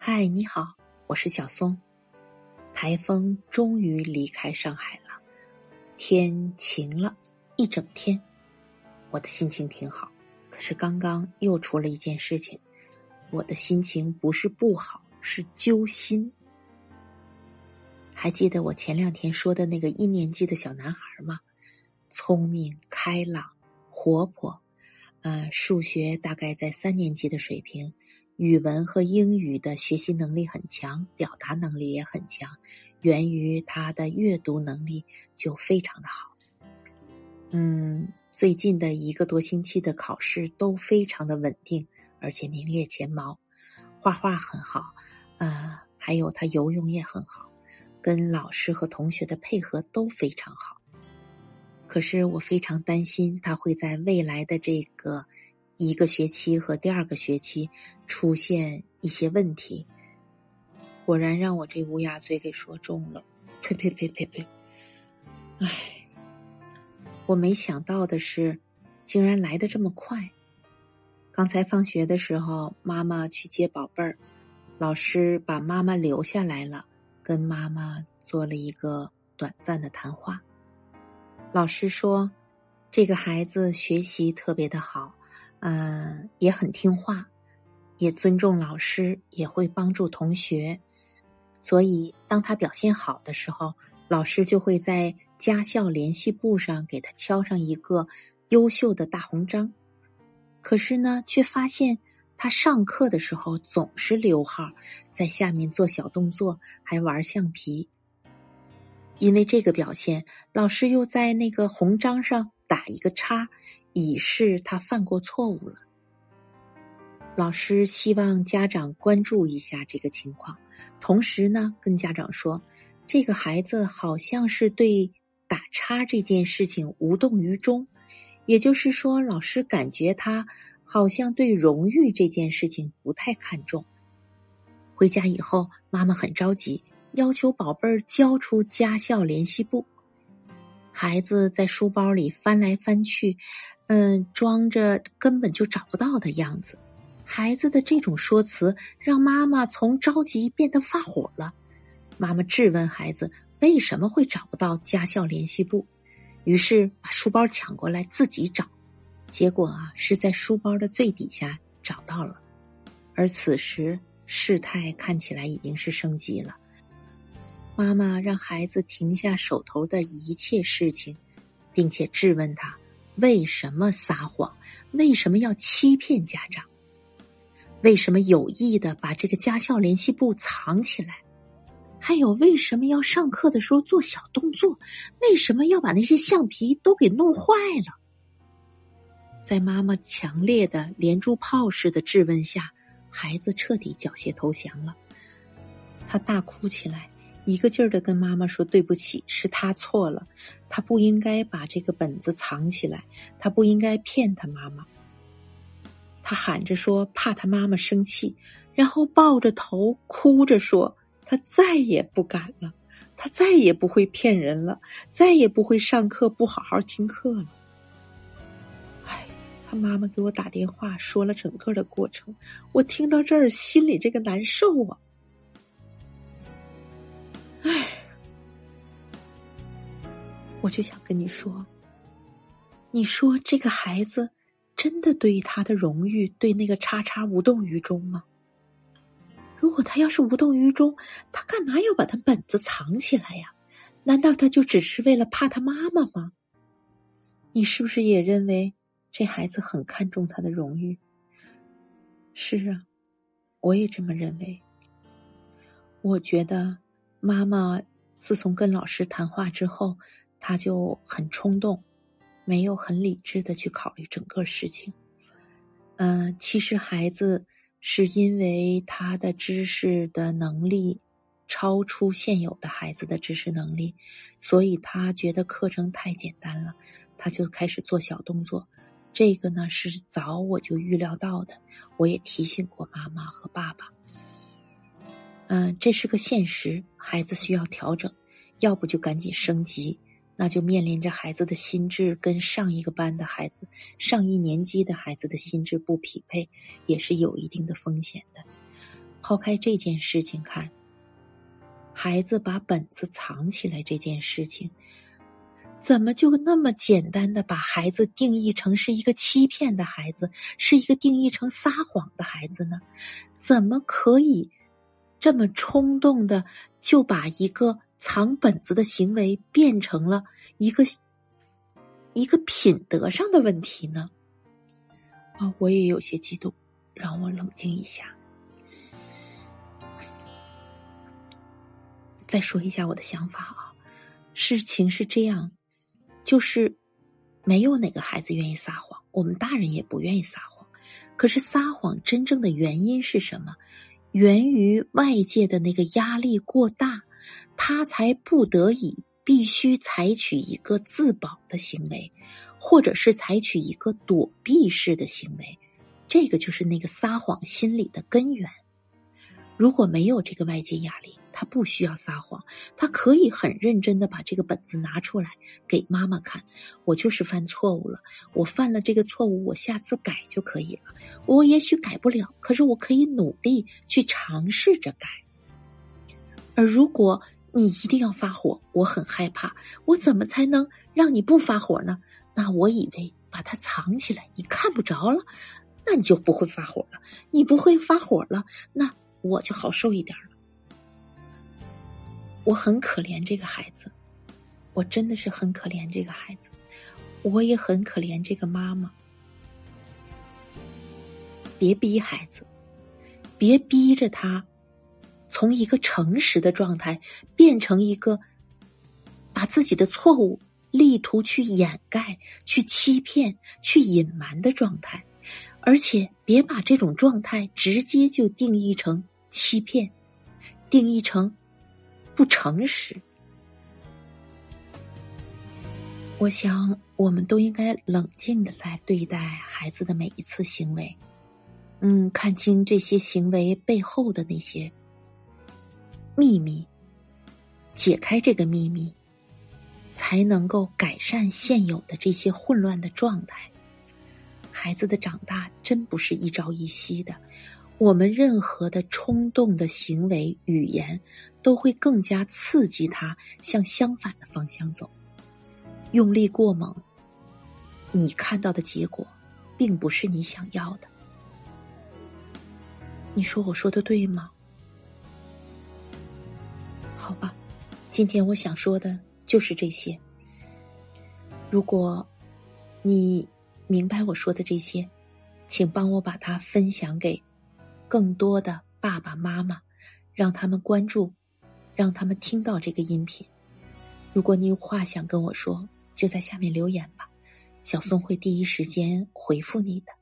嗨，你好，我是小松。台风终于离开上海了，天晴了一整天，我的心情挺好。可是刚刚又出了一件事情，我的心情不是不好，是揪心。还记得我前两天说的那个一年级的小男孩吗？聪明、开朗、活泼，呃，数学大概在三年级的水平。语文和英语的学习能力很强，表达能力也很强，源于他的阅读能力就非常的好。嗯，最近的一个多星期的考试都非常的稳定，而且名列前茅。画画很好，呃，还有他游泳也很好，跟老师和同学的配合都非常好。可是我非常担心他会在未来的这个。一个学期和第二个学期出现一些问题，果然让我这乌鸦嘴给说中了。呸呸呸呸呸！唉，我没想到的是，竟然来的这么快。刚才放学的时候，妈妈去接宝贝儿，老师把妈妈留下来了，跟妈妈做了一个短暂的谈话。老师说，这个孩子学习特别的好。嗯，也很听话，也尊重老师，也会帮助同学。所以，当他表现好的时候，老师就会在家校联系簿上给他敲上一个优秀的大红章。可是呢，却发现他上课的时候总是溜号，在下面做小动作，还玩橡皮。因为这个表现，老师又在那个红章上打一个叉。以示他犯过错误了。老师希望家长关注一下这个情况，同时呢，跟家长说，这个孩子好像是对打叉这件事情无动于衷，也就是说，老师感觉他好像对荣誉这件事情不太看重。回家以后，妈妈很着急，要求宝贝儿交出家校联系簿。孩子在书包里翻来翻去。嗯，装着根本就找不到的样子。孩子的这种说辞让妈妈从着急变得发火了。妈妈质问孩子为什么会找不到家校联系簿，于是把书包抢过来自己找。结果啊，是在书包的最底下找到了。而此时事态看起来已经是升级了。妈妈让孩子停下手头的一切事情，并且质问他。为什么撒谎？为什么要欺骗家长？为什么有意的把这个家校联系簿藏起来？还有为什么要上课的时候做小动作？为什么要把那些橡皮都给弄坏了？在妈妈强烈的连珠炮似的质问下，孩子彻底缴械投降了，他大哭起来。一个劲儿的跟妈妈说对不起，是他错了，他不应该把这个本子藏起来，他不应该骗他妈妈。他喊着说怕他妈妈生气，然后抱着头哭着说他再也不敢了，他再也不会骗人了，再也不会上课不好好听课了。哎，他妈妈给我打电话说了整个的过程，我听到这儿心里这个难受啊。我就想跟你说，你说这个孩子真的对他的荣誉、对那个叉叉无动于衷吗？如果他要是无动于衷，他干嘛要把他本子藏起来呀？难道他就只是为了怕他妈妈吗？你是不是也认为这孩子很看重他的荣誉？是啊，我也这么认为。我觉得妈妈自从跟老师谈话之后。他就很冲动，没有很理智的去考虑整个事情。嗯，其实孩子是因为他的知识的能力超出现有的孩子的知识能力，所以他觉得课程太简单了，他就开始做小动作。这个呢是早我就预料到的，我也提醒过妈妈和爸爸。嗯，这是个现实，孩子需要调整，要不就赶紧升级。那就面临着孩子的心智跟上一个班的孩子、上一年级的孩子的心智不匹配，也是有一定的风险的。抛开这件事情看，孩子把本子藏起来这件事情，怎么就那么简单的把孩子定义成是一个欺骗的孩子，是一个定义成撒谎的孩子呢？怎么可以这么冲动的就把一个藏本子的行为变成了一个一个品德上的问题呢？啊，我也有些激动，让我冷静一下。再说一下我的想法啊，事情是这样，就是没有哪个孩子愿意撒谎，我们大人也不愿意撒谎。可是撒谎真正的原因是什么？源于外界的那个压力过大，他才不得已必须采取一个自保的行为，或者是采取一个躲避式的行为。这个就是那个撒谎心理的根源。如果没有这个外界压力，他不需要撒谎，他可以很认真的把这个本子拿出来给妈妈看。我就是犯错误了，我犯了这个错误，我下次改就可以了。我也许改不了，可是我可以努力去尝试着改。而如果你一定要发火，我很害怕，我怎么才能让你不发火呢？那我以为把它藏起来，你看不着了，那你就不会发火了。你不会发火了，那我就好受一点了。我很可怜这个孩子，我真的是很可怜这个孩子，我也很可怜这个妈妈。别逼孩子，别逼着他从一个诚实的状态变成一个把自己的错误力图去掩盖、去欺骗、去隐瞒的状态，而且别把这种状态直接就定义成欺骗，定义成。不诚实，我想我们都应该冷静的来对待孩子的每一次行为，嗯，看清这些行为背后的那些秘密，解开这个秘密，才能够改善现有的这些混乱的状态。孩子的长大真不是一朝一夕的。我们任何的冲动的行为、语言，都会更加刺激他向相反的方向走。用力过猛，你看到的结果，并不是你想要的。你说我说的对吗？好吧，今天我想说的就是这些。如果你明白我说的这些，请帮我把它分享给。更多的爸爸妈妈，让他们关注，让他们听到这个音频。如果你有话想跟我说，就在下面留言吧，小松会第一时间回复你的。